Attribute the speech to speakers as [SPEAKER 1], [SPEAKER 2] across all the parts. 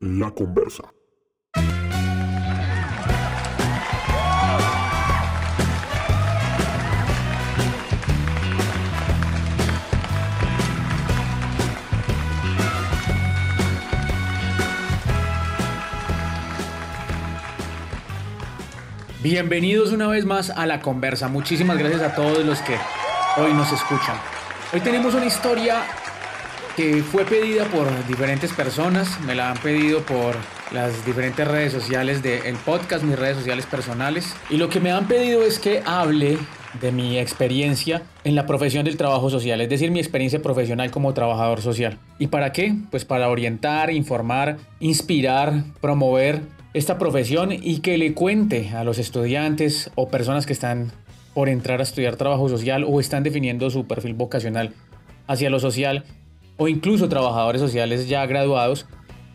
[SPEAKER 1] La Conversa.
[SPEAKER 2] Bienvenidos una vez más a La Conversa. Muchísimas gracias a todos los que hoy nos escuchan. Hoy tenemos una historia que fue pedida por diferentes personas, me la han pedido por las diferentes redes sociales del podcast, mis redes sociales personales, y lo que me han pedido es que hable de mi experiencia en la profesión del trabajo social, es decir, mi experiencia profesional como trabajador social. ¿Y para qué? Pues para orientar, informar, inspirar, promover esta profesión y que le cuente a los estudiantes o personas que están por entrar a estudiar trabajo social o están definiendo su perfil vocacional hacia lo social o incluso trabajadores sociales ya graduados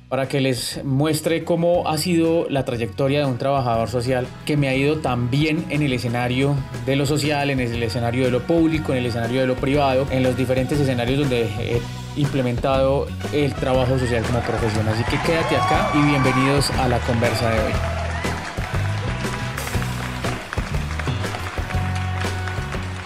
[SPEAKER 2] para que les muestre cómo ha sido la trayectoria de un trabajador social que me ha ido tan bien en el escenario de lo social, en el escenario de lo público, en el escenario de lo privado, en los diferentes escenarios donde he implementado el trabajo social como profesión. Así que quédate acá y bienvenidos a la conversa de hoy.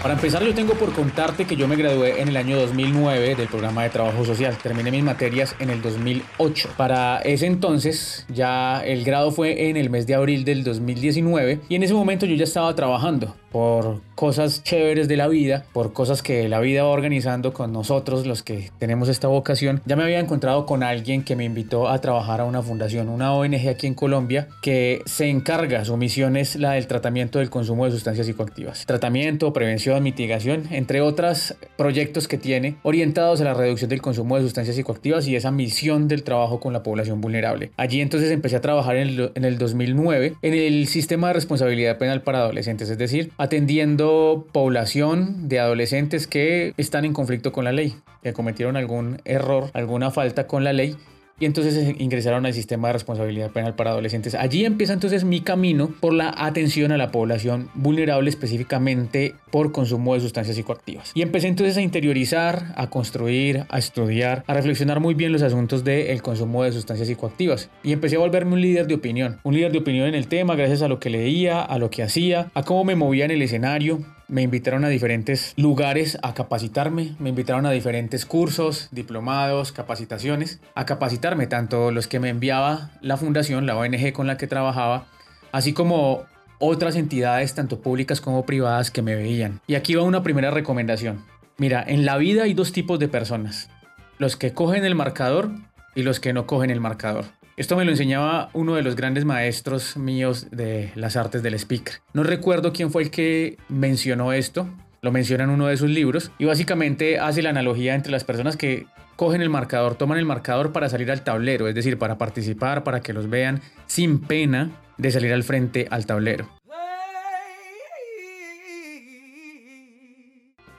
[SPEAKER 2] Para empezar, yo tengo por contarte que yo me gradué en el año 2009 del programa de trabajo social. Terminé mis materias en el 2008. Para ese entonces, ya el grado fue en el mes de abril del 2019 y en ese momento yo ya estaba trabajando por cosas chéveres de la vida, por cosas que la vida va organizando con nosotros, los que tenemos esta vocación. Ya me había encontrado con alguien que me invitó a trabajar a una fundación, una ONG aquí en Colombia, que se encarga, su misión es la del tratamiento del consumo de sustancias psicoactivas. Tratamiento, prevención, mitigación, entre otros proyectos que tiene orientados a la reducción del consumo de sustancias psicoactivas y esa misión del trabajo con la población vulnerable. Allí entonces empecé a trabajar en el, en el 2009 en el sistema de responsabilidad penal para adolescentes, es decir, atendiendo población de adolescentes que están en conflicto con la ley, que cometieron algún error, alguna falta con la ley y entonces ingresaron al sistema de responsabilidad penal para adolescentes. Allí empieza entonces mi camino por la atención a la población vulnerable específicamente por consumo de sustancias psicoactivas. Y empecé entonces a interiorizar, a construir, a estudiar, a reflexionar muy bien los asuntos del consumo de sustancias psicoactivas. Y empecé a volverme un líder de opinión, un líder de opinión en el tema gracias a lo que leía, a lo que hacía, a cómo me movía en el escenario, me invitaron a diferentes lugares a capacitarme, me invitaron a diferentes cursos, diplomados, capacitaciones, a capacitarme, tanto los que me enviaba la fundación, la ONG con la que trabajaba, así como otras entidades, tanto públicas como privadas, que me veían. Y aquí va una primera recomendación. Mira, en la vida hay dos tipos de personas, los que cogen el marcador y los que no cogen el marcador. Esto me lo enseñaba uno de los grandes maestros míos de las artes del speaker. No recuerdo quién fue el que mencionó esto, lo menciona en uno de sus libros, y básicamente hace la analogía entre las personas que cogen el marcador, toman el marcador para salir al tablero, es decir, para participar, para que los vean sin pena de salir al frente al tablero.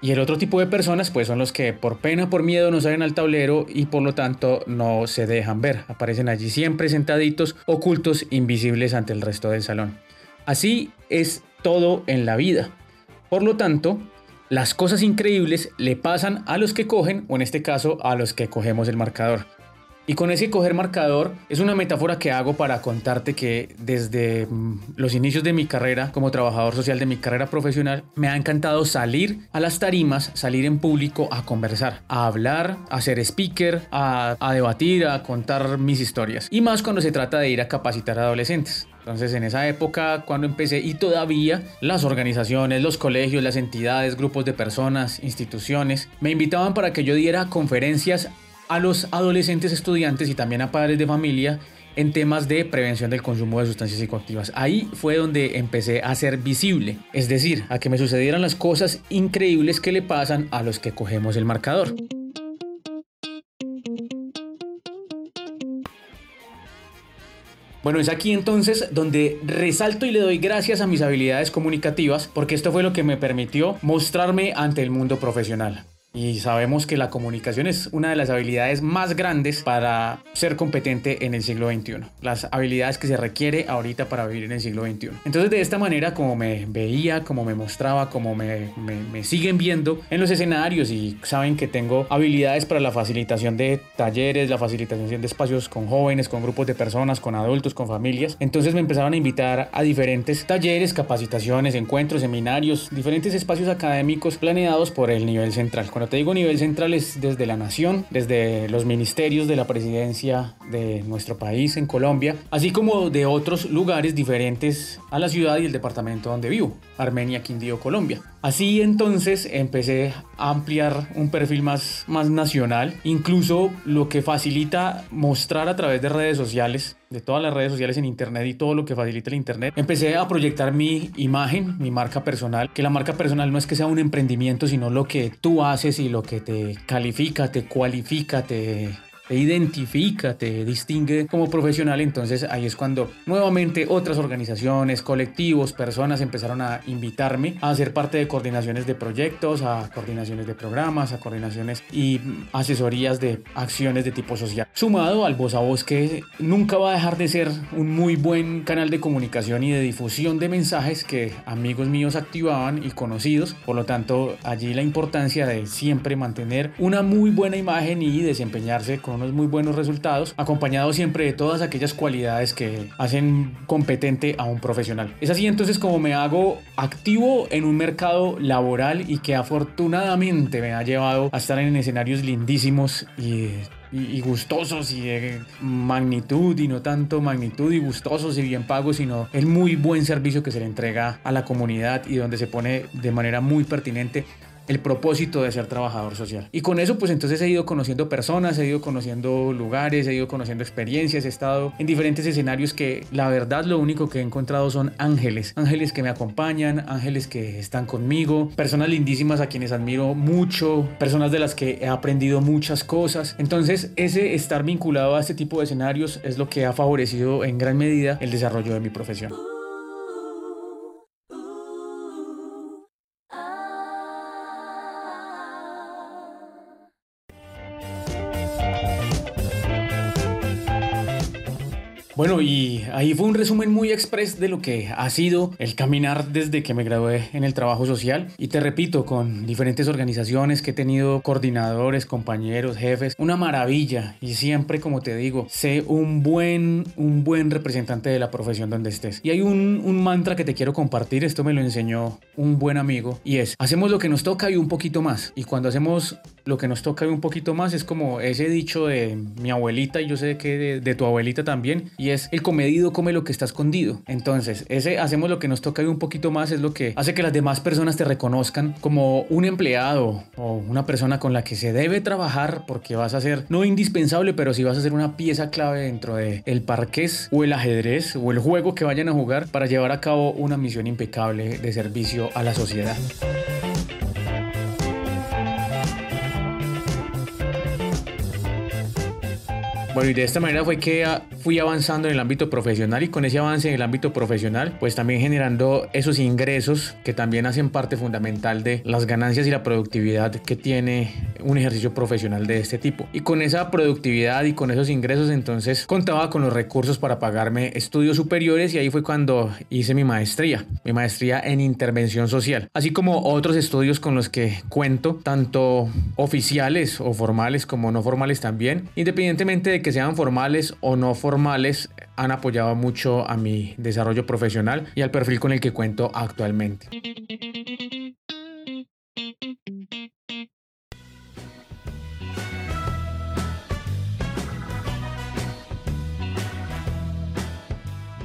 [SPEAKER 2] Y el otro tipo de personas pues son los que por pena, por miedo no salen al tablero y por lo tanto no se dejan ver. Aparecen allí siempre sentaditos, ocultos, invisibles ante el resto del salón. Así es todo en la vida. Por lo tanto, las cosas increíbles le pasan a los que cogen, o en este caso a los que cogemos el marcador. Y con ese coger marcador es una metáfora que hago para contarte que desde mm, los inicios de mi carrera como trabajador social, de mi carrera profesional, me ha encantado salir a las tarimas, salir en público a conversar, a hablar, a ser speaker, a, debatir, a contar mis historias. Y más cuando se trata de ir a capacitar adolescentes. Entonces en esa época cuando empecé y todavía las organizaciones, los colegios, las entidades, grupos de personas, instituciones me invitaban para que yo diera conferencias a los adolescentes estudiantes y también a padres de familia en temas de prevención del consumo de sustancias psicoactivas. Ahí fue donde empecé a ser visible, es decir, a que me sucedieran las cosas increíbles que le pasan a los que cogemos el marcador. Bueno, es aquí entonces donde resalto y le doy gracias a mis habilidades comunicativas porque esto fue lo que me permitió mostrarme ante el mundo profesional. Y sabemos que la comunicación es una de las habilidades más grandes para ser competente en el siglo XXI. Las habilidades que se requiere ahorita para vivir en el siglo XXI. Entonces de esta manera como me veía, como me mostraba, como me, me siguen viendo en los escenarios y saben que tengo habilidades para la facilitación de talleres, la facilitación de espacios con jóvenes, con grupos de personas, con adultos, con familias. Entonces me empezaron a invitar a diferentes talleres, capacitaciones, encuentros, seminarios, diferentes espacios académicos planeados por el nivel central. Digo nivel central es desde la nación, desde los ministerios de la presidencia de nuestro país en Colombia, así como de otros lugares diferentes a la ciudad y el departamento donde vivo, Armenia, Quindío, Colombia. Así entonces empecé a ampliar un perfil más, más nacional, incluso lo que facilita mostrar a través de redes sociales, de todas las redes sociales en Internet y todo lo que facilita el Internet. Empecé a proyectar mi imagen, mi marca personal, que la marca personal no es que sea un emprendimiento, sino lo que tú haces y lo que te califica, te cualifica, te te identifica, te distingue como profesional, entonces ahí es cuando nuevamente otras organizaciones, colectivos, personas empezaron a invitarme a ser parte de coordinaciones de proyectos, a coordinaciones de programas, a coordinaciones y asesorías de acciones de tipo social. Sumado al voz a voz que nunca va a dejar de ser un muy buen canal de comunicación y de difusión de mensajes que amigos míos activaban y conocidos. Por lo tanto, allí la importancia de siempre mantener una muy buena imagen y desempeñarse con unos muy buenos resultados, acompañado siempre de todas aquellas cualidades que hacen competente a un profesional. Es así entonces como me hago activo en un mercado laboral y que afortunadamente me ha llevado a estar en escenarios lindísimos y y, gustosos y de magnitud y no tanto magnitud y gustosos y bien pagos, sino el muy buen servicio que se le entrega a la comunidad y donde se pone de manera muy pertinente el propósito de ser trabajador social. Y con eso pues entonces he ido conociendo personas, he ido conociendo lugares, he ido conociendo experiencias, he estado en diferentes escenarios que la verdad lo único que he encontrado son ángeles, ángeles que me acompañan, ángeles que están conmigo, personas lindísimas a quienes admiro mucho, personas de las que he aprendido muchas cosas. Entonces ese estar vinculado a este tipo de escenarios es lo que ha favorecido en gran medida el desarrollo de mi profesión. Bueno, y ahí fue un resumen muy express de lo que ha sido el caminar desde que me gradué en el trabajo social. Y te repito, con diferentes organizaciones que he tenido coordinadores, compañeros, jefes, una maravilla. Y siempre, como te digo, sé un buen, un buen representante de la profesión donde estés. Y hay un, un mantra que te quiero compartir, esto me lo enseñó un buen amigo, y es, hacemos lo que nos toca y un poquito más. Y cuando hacemos lo que nos toca un poquito más es como ese dicho de mi abuelita y yo sé que de, tu abuelita también y es el comedido come lo que está escondido entonces ese hacemos lo que nos toca un poquito más es lo que hace que las demás personas te reconozcan como un empleado o una persona con la que se debe trabajar porque vas a ser no indispensable pero sí vas a ser una pieza clave dentro de el parqués o el ajedrez o el juego que vayan a jugar para llevar a cabo una misión impecable de servicio a la sociedad. Bueno, y de esta manera fue que ah, fui avanzando en el ámbito profesional y con ese avance en el ámbito profesional, pues también generando esos ingresos que también hacen parte fundamental de las ganancias y la productividad que tiene un ejercicio profesional de este tipo. Y con esa productividad y con esos ingresos entonces contaba con los recursos para pagarme estudios superiores y ahí fue cuando hice mi maestría, mi maestría en intervención social, así como otros estudios con los que cuento, tanto oficiales o formales como no formales también, independientemente de que sean formales o no formales, han apoyado mucho a mi desarrollo profesional y al perfil con el que cuento actualmente.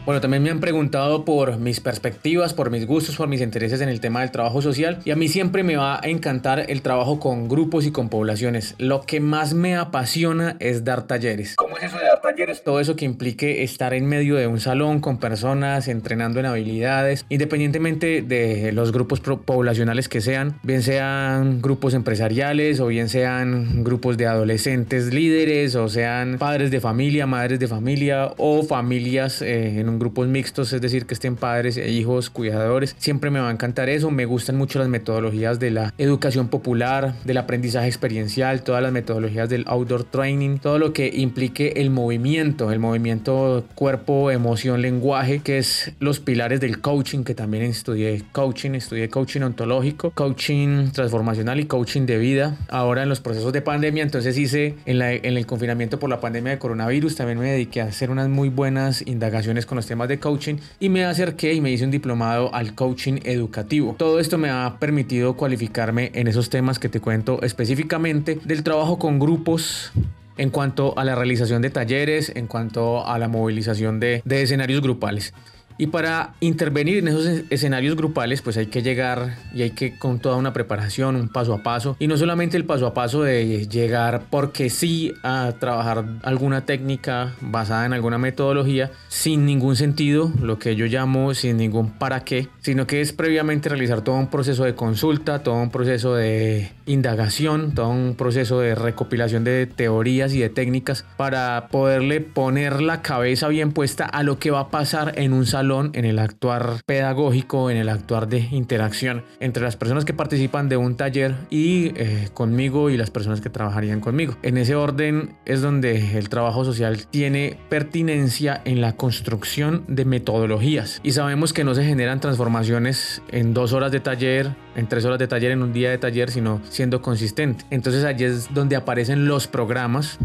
[SPEAKER 2] Bueno, también me han preguntado por mis perspectivas, por mis gustos, por mis intereses en el tema del trabajo social y a mí siempre me va a encantar el trabajo con grupos y con poblaciones. Lo que más me apasiona es dar talleres. ¿Cómo es eso de dar talleres, todo eso que implique estar en medio de un salón con personas, entrenando en habilidades, independientemente de los grupos poblacionales que sean, bien sean grupos empresariales o bien sean grupos de adolescentes líderes o sean padres de familia, madres de familia o familias eh, en un grupos mixtos, es decir, que estén padres e hijos, cuidadores. Siempre me va a encantar eso, me gustan mucho las metodologías de la educación popular, del aprendizaje experiencial, todas las metodologías del outdoor training, todo lo que implique el movimiento, el movimiento cuerpo, emoción, lenguaje, que es los pilares del coaching, que también estudié coaching, estudié coaching ontológico, coaching transformacional y coaching de vida. Ahora en los procesos de pandemia, entonces hice en, en el confinamiento por la pandemia de coronavirus, también me dediqué a hacer unas muy buenas indagaciones con los temas de coaching y me acerqué y me hice un diplomado al coaching educativo. Todo esto me ha permitido cualificarme en esos temas que te cuento específicamente del trabajo con grupos en cuanto a la realización de talleres, en cuanto a la movilización de, de escenarios grupales. Y para intervenir en esos escenarios grupales, pues hay que llegar y hay que con toda una preparación, un paso a paso. Y no solamente el paso a paso de llegar porque sí a trabajar alguna técnica basada en alguna metodología sin ningún sentido, lo que yo llamo sin ningún para qué, sino que es previamente realizar todo un proceso de consulta, todo un proceso de indagación, todo un proceso de recopilación de teorías y de técnicas para poderle poner la cabeza bien puesta a lo que va a pasar en un salón en el actuar pedagógico, en el actuar de interacción entre las personas que participan de un taller y eh, conmigo y las personas que trabajarían conmigo. En ese orden es donde el trabajo social tiene pertinencia en la construcción de metodologías y sabemos que no se generan transformaciones en dos horas de taller, en tres horas de taller, en un día de taller, sino siendo consistente. Entonces allí es donde aparecen los programas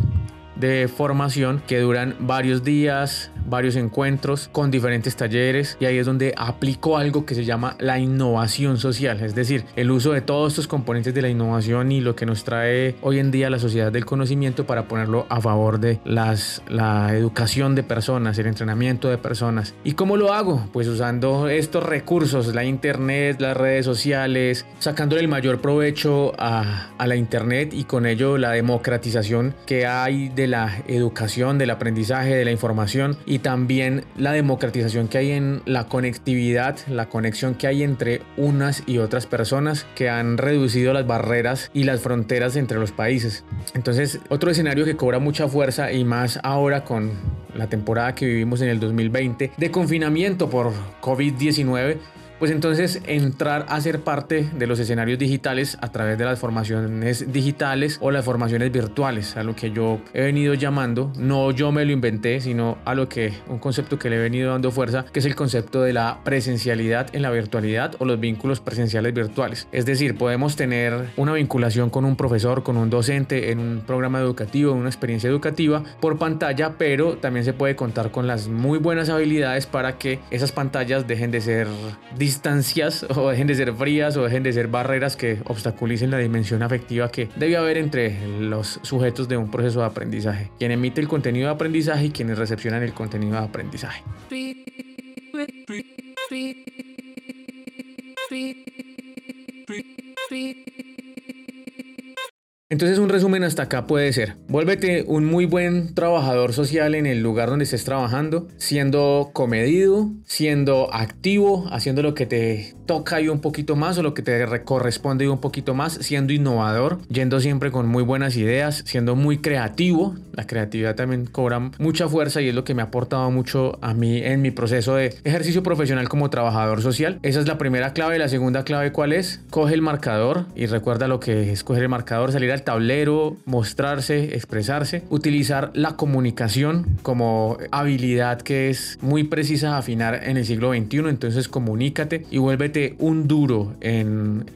[SPEAKER 2] de formación que duran varios días, varios encuentros con diferentes talleres y ahí es donde aplico algo que se llama la innovación social, es decir, el uso de todos estos componentes de la innovación y lo que nos trae hoy en día la sociedad del conocimiento para ponerlo a favor de las, la educación de personas, el entrenamiento de personas. ¿Y cómo lo hago? Pues usando estos recursos, la internet, las redes sociales, sacándole el mayor provecho a, a la internet y con ello la democratización que hay la educación, del aprendizaje, de la información y también la democratización que hay en la conectividad, la conexión que hay entre unas y otras personas que han reducido las barreras y las fronteras entre los países. Entonces, otro escenario que cobra mucha fuerza y más ahora con la temporada que vivimos en el 2020 de confinamiento por COVID-19 pues entonces entrar a ser parte de los escenarios digitales a través de las formaciones digitales o las formaciones virtuales, a lo que yo he venido llamando, no yo me lo inventé, sino a lo que un concepto que le he venido dando fuerza, que es el concepto de la presencialidad en la virtualidad o los vínculos presenciales virtuales. Es decir, podemos tener una vinculación con un profesor, con un docente en un programa educativo, en una experiencia educativa por pantalla, pero también se puede contar con las muy buenas habilidades para que esas pantallas dejen de ser distancias o dejen de ser frías o dejen de ser barreras que obstaculicen la dimensión afectiva que debe haber entre los sujetos de un proceso de aprendizaje, quien emite el contenido de aprendizaje y quienes recepcionan el contenido de aprendizaje. Entonces un resumen hasta acá puede ser, vuélvete un muy buen trabajador social en el lugar donde estés trabajando, siendo comedido, siendo activo, haciendo lo que te toca y un poquito más o lo que te corresponde y un poquito más, siendo innovador, yendo siempre con muy buenas ideas, siendo muy creativo. La creatividad también cobra mucha fuerza y es lo que me ha aportado mucho a mí en mi proceso de ejercicio profesional como trabajador social. Esa es la primera clave. La segunda clave, ¿cuál es? Coge el marcador y recuerda lo que es coger el marcador, salir a tablero, mostrarse, expresarse, utilizar la comunicación como habilidad que es muy precisa afinar en el siglo XXI, entonces comunícate y vuélvete un duro en,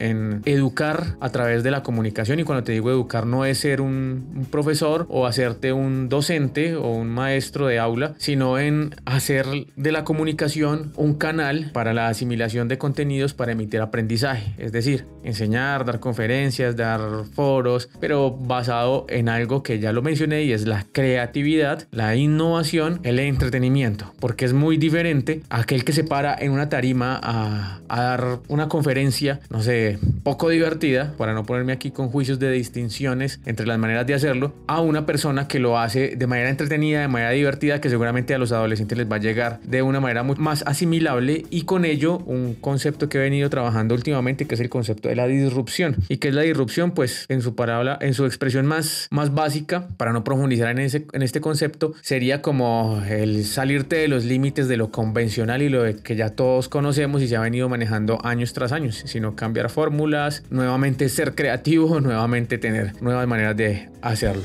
[SPEAKER 2] educar a través de la comunicación. Y cuando te digo educar no es ser un, un profesor o hacerte un docente o un maestro de aula, sino en hacer de la comunicación un canal para la asimilación de contenidos para emitir aprendizaje, es decir, enseñar, dar conferencias, dar foros, pero basado en algo que ya lo mencioné y es la creatividad, la innovación, el entretenimiento, porque es muy diferente a aquel que se para en una tarima a, a dar una conferencia, no sé, poco divertida, para no ponerme aquí con juicios de distinciones entre las maneras de hacerlo, a una persona que lo hace de manera entretenida, de manera divertida, que seguramente a los adolescentes les va a llegar de una manera mucho más asimilable y con ello un concepto que he venido trabajando últimamente, que es el concepto de la disrupción. ¿Y que es la disrupción? Pues en su palabra, en su expresión más, más básica, para no profundizar en, ese, en este concepto, sería como el salirte de los límites de lo convencional y lo que ya todos conocemos y se ha venido manejando años tras años, sino cambiar fórmulas, nuevamente ser creativo, nuevamente tener nuevas maneras de hacerlo.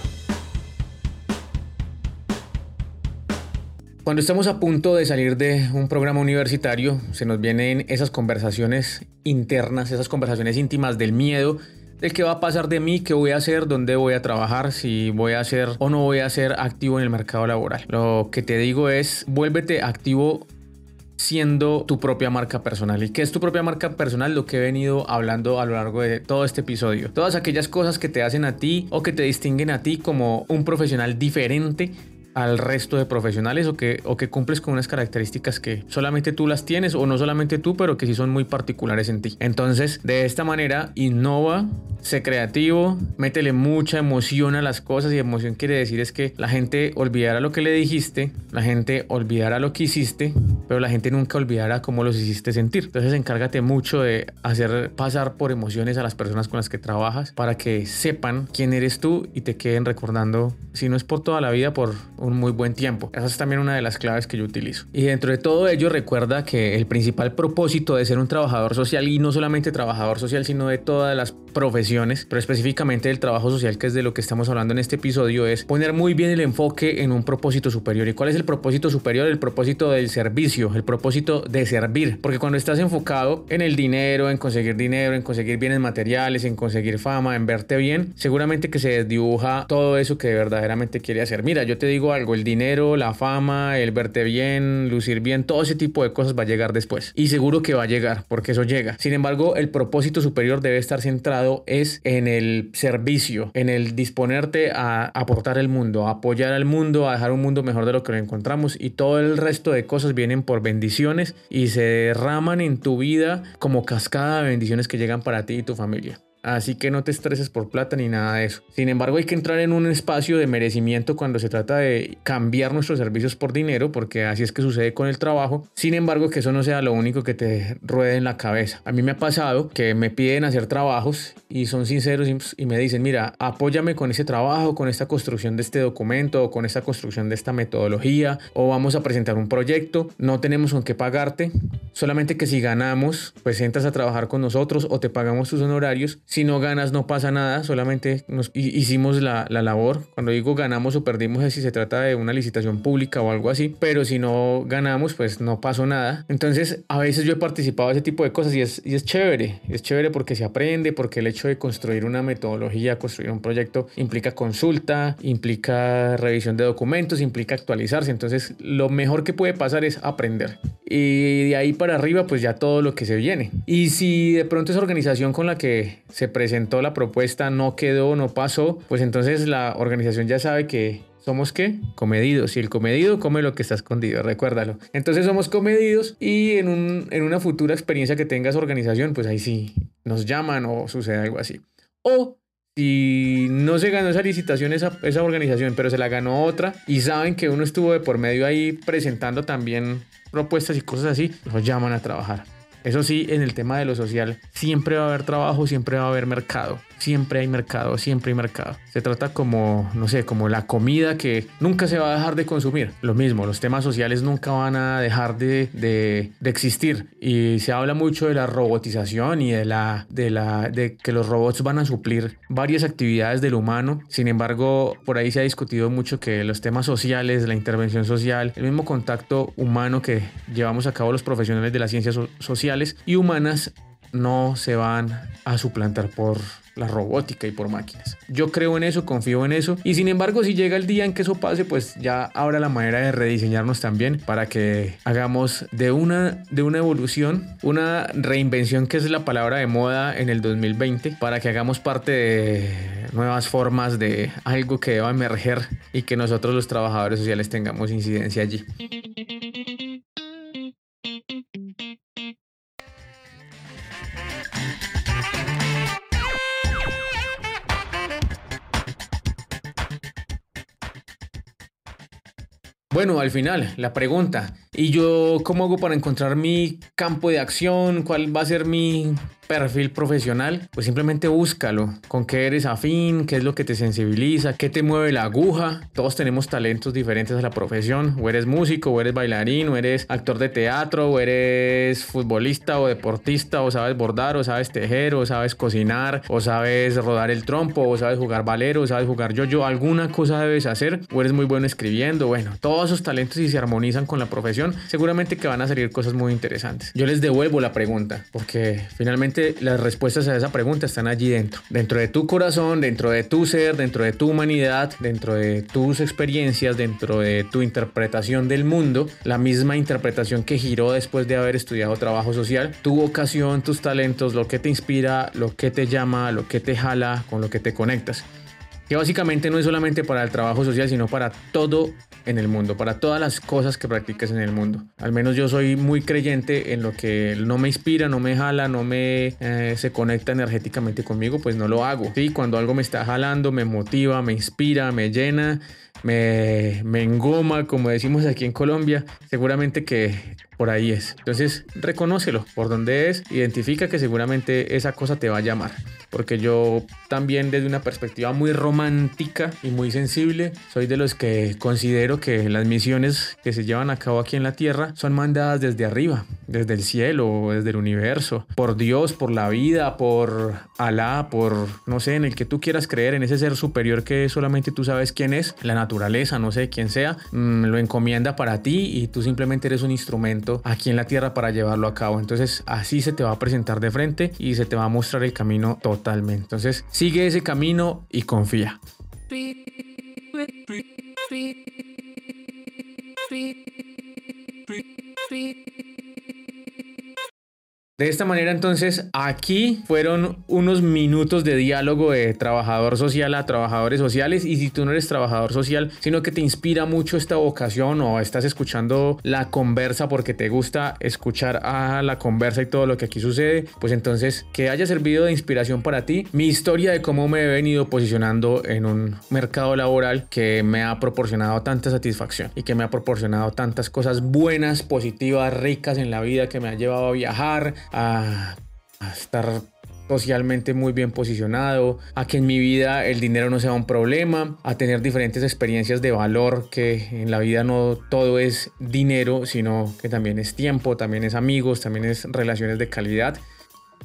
[SPEAKER 2] Cuando estamos a punto de salir de un programa universitario, se nos vienen esas conversaciones internas, esas conversaciones íntimas del miedo, del qué va a pasar de mí, qué voy a hacer, dónde voy a trabajar, si voy a ser o no voy a ser activo en el mercado laboral. Lo que te digo es, vuélvete activo siendo tu propia marca personal. ¿Y qué es tu propia marca personal? Lo que he venido hablando a lo largo de todo este episodio. Todas aquellas cosas que te hacen a ti o que te distinguen a ti como un profesional diferente al resto de profesionales o que, o que cumples con unas características que solamente tú las tienes o no solamente tú, pero que sí son muy particulares en ti. Entonces, de esta manera, innova, sé creativo, métele mucha emoción a las cosas y emoción quiere decir es que la gente olvidará lo que le dijiste, la gente olvidará lo que hiciste, pero la gente nunca olvidará cómo los hiciste sentir. Entonces, encárgate mucho de hacer pasar por emociones a las personas con las que trabajas para que sepan quién eres tú y te queden recordando, si no es por toda la vida, por un muy buen tiempo. Esa es también una de las claves que yo utilizo. Y dentro de todo ello recuerda que el principal propósito de ser un trabajador social y no solamente trabajador social, sino de todas las profesiones, pero específicamente del trabajo social, que es de lo que estamos hablando en este episodio, es poner muy bien el enfoque en un propósito superior. ¿Y cuál es el propósito superior? El propósito del servicio, el propósito de servir. Porque cuando estás enfocado en el dinero, en conseguir dinero, en conseguir bienes materiales, en conseguir fama, en verte bien, seguramente que se desdibuja todo eso que verdaderamente quiere hacer. Mira, yo te digo algo, el dinero, la fama, el verte bien, lucir bien, todo ese tipo de cosas va a llegar después. Y seguro que va a llegar, porque eso llega. Sin embargo, el propósito superior debe estar centrado es en el servicio, en el disponerte a aportar el mundo, a apoyar al mundo, a dejar un mundo mejor de lo que lo encontramos y todo el resto de cosas vienen por bendiciones y se derraman en tu vida como cascada de bendiciones que llegan para ti y tu familia. Así que no te estreses por plata ni nada de eso. Sin embargo, hay que entrar en un espacio de merecimiento cuando se trata de cambiar nuestros servicios por dinero, porque así es que sucede con el trabajo. Sin embargo, que eso no sea lo único que te ruede en la cabeza. A mí me ha pasado que me piden hacer trabajos y son sinceros y, me dicen, mira, apóyame con ese trabajo, con esta construcción de este documento o con esta construcción de esta metodología o vamos a presentar un proyecto. No tenemos con qué pagarte, solamente que si ganamos, pues entras a trabajar con nosotros o te pagamos tus honorarios si no ganas no pasa nada, solamente nos hicimos la, la, labor. Cuando digo ganamos o perdimos es si se trata de una licitación pública o algo así, pero si no ganamos pues no pasó nada. Entonces a veces yo he participado de ese tipo de cosas y es, y es chévere, es chévere porque se aprende, porque el hecho de construir una metodología, construir un proyecto implica consulta, implica revisión de documentos, implica actualizarse. Entonces lo mejor que puede pasar es aprender. Y de ahí para arriba pues ya todo lo que se viene. Y si de pronto esa organización con la que se presentó la propuesta, no quedó, no pasó, pues entonces la organización ya sabe que somos qué? Comedidos. Y el comedido come lo que está escondido, recuérdalo. Entonces somos comedidos y en, un, en una futura experiencia que tengas organización, pues ahí sí nos llaman o sucede algo así. O si no se ganó esa licitación, esa, esa organización, pero se la ganó otra y saben que uno estuvo de por medio ahí presentando también propuestas y cosas así, nos llaman a trabajar. Eso sí, en el tema de lo social, siempre va a haber trabajo, siempre va a haber mercado. Siempre hay mercado, siempre hay mercado. Se trata como, no sé, como la comida que nunca se va a dejar de consumir. Lo mismo, los temas sociales nunca van a dejar de, de, existir. Y se habla mucho de la robotización y de, la, de, la, de que los robots van a suplir varias actividades del humano. Sin embargo, por ahí se ha discutido mucho que los temas sociales, la intervención social, el mismo contacto humano que llevamos a cabo los profesionales de las ciencias sociales y humanas no se van a suplantar por la robótica y por máquinas. Yo creo en eso, confío en eso y sin embargo si llega el día en que eso pase pues ya habrá la manera de rediseñarnos también para que hagamos de una, de una evolución, una reinvención que es la palabra de moda en el 2020 para que hagamos parte de nuevas formas de algo que deba emerger y que nosotros los trabajadores sociales tengamos incidencia allí. Bueno, al final, la pregunta, ¿y yo cómo hago para encontrar mi campo de acción? ¿Cuál va a ser mi perfil profesional, pues simplemente búscalo, con qué eres afín, qué es lo que te sensibiliza, qué te mueve la aguja. Todos tenemos talentos diferentes a la profesión, o eres músico, o eres bailarín, o eres actor de teatro, o eres futbolista o deportista, o sabes bordar, o sabes tejer, o sabes cocinar, o sabes rodar el trompo, o sabes jugar balero, o sabes jugar yo-yo, alguna cosa debes hacer, o eres muy bueno escribiendo, bueno, todos esos talentos si se armonizan con la profesión, seguramente que van a salir cosas muy interesantes. Yo les devuelvo la pregunta, porque finalmente las respuestas a esa pregunta están allí dentro. Dentro de tu corazón, dentro de tu ser, dentro de tu humanidad, dentro de tus experiencias, dentro de tu interpretación del mundo, la misma interpretación que giró después de haber estudiado trabajo social, tu vocación, tus talentos, lo que te inspira, lo que te llama, lo que te jala, con lo que te conectas que básicamente no es solamente para el trabajo social, sino para todo en el mundo, para todas las cosas que practicas en el mundo. Al menos yo soy muy creyente en lo que no me inspira, no me jala, no me eh, se conecta energéticamente conmigo, pues no lo hago. Sí, cuando algo me está jalando, me motiva, me inspira, me llena, me, me engoma, como decimos aquí en Colombia, seguramente que por ahí es. Entonces, reconócelo por donde es, identifica que seguramente esa cosa te va a llamar. Porque yo también desde una perspectiva muy romántica y muy sensible, soy de los que considero que las misiones que se llevan a cabo aquí en la Tierra son mandadas desde arriba, desde el cielo, desde el universo, por Dios, por la vida, por Alá, por, no sé, en el que tú quieras creer, en ese ser superior que solamente tú sabes quién es, la naturaleza, no sé quién sea, mm, lo encomienda para ti y tú simplemente eres un instrumento aquí en la tierra para llevarlo a cabo. Entonces así se te va a presentar de frente y se te va a mostrar el camino totalmente. Entonces sigue ese camino y confía. De esta manera entonces aquí fueron unos minutos de diálogo de trabajador social a trabajadores sociales. Y si tú no eres trabajador social sino que te inspira mucho esta vocación o estás escuchando la conversa porque te gusta escuchar a la conversa y todo lo que aquí sucede pues entonces que haya servido de inspiración para ti. Mi historia de cómo me he venido posicionando en un mercado laboral que me ha proporcionado tanta satisfacción y que me ha proporcionado tantas cosas buenas positivas ricas en la vida que me ha llevado a viajar a, estar socialmente muy bien posicionado, a que en mi vida el dinero no sea un problema, a tener diferentes experiencias de valor, que en la vida no todo es dinero, sino que también es tiempo, también es amigos, también es relaciones de calidad,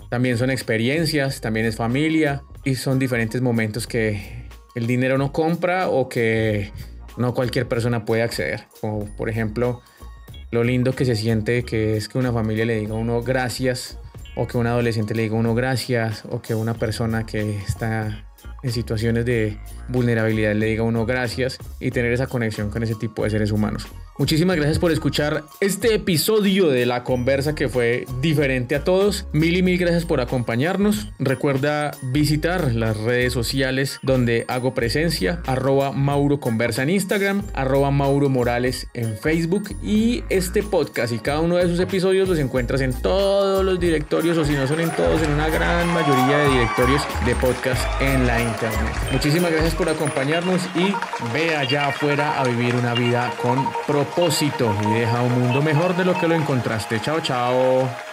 [SPEAKER 2] también son experiencias, también es familia y son diferentes momentos que el dinero no compra o que no cualquier persona puede acceder, como por ejemplo lo lindo que se siente que es que una familia le diga a uno gracias o que un adolescente le diga a uno gracias o que una persona que está en situaciones de vulnerabilidad le diga uno gracias y tener esa conexión con ese tipo de seres humanos. Muchísimas gracias por escuchar este episodio de la conversa que fue diferente a todos. Mil y mil gracias por acompañarnos. Recuerda visitar las redes sociales donde hago presencia, arroba Mauro Conversa en Instagram, arroba Mauro Morales en Facebook y este podcast y cada uno de sus episodios los encuentras en todos los directorios o si no son en todos, en una gran mayoría de directorios de podcast en la internet. Muchísimas por acompañarnos y ve allá afuera a vivir una vida con propósito y deja un mundo mejor de lo que lo encontraste. Chao, chao.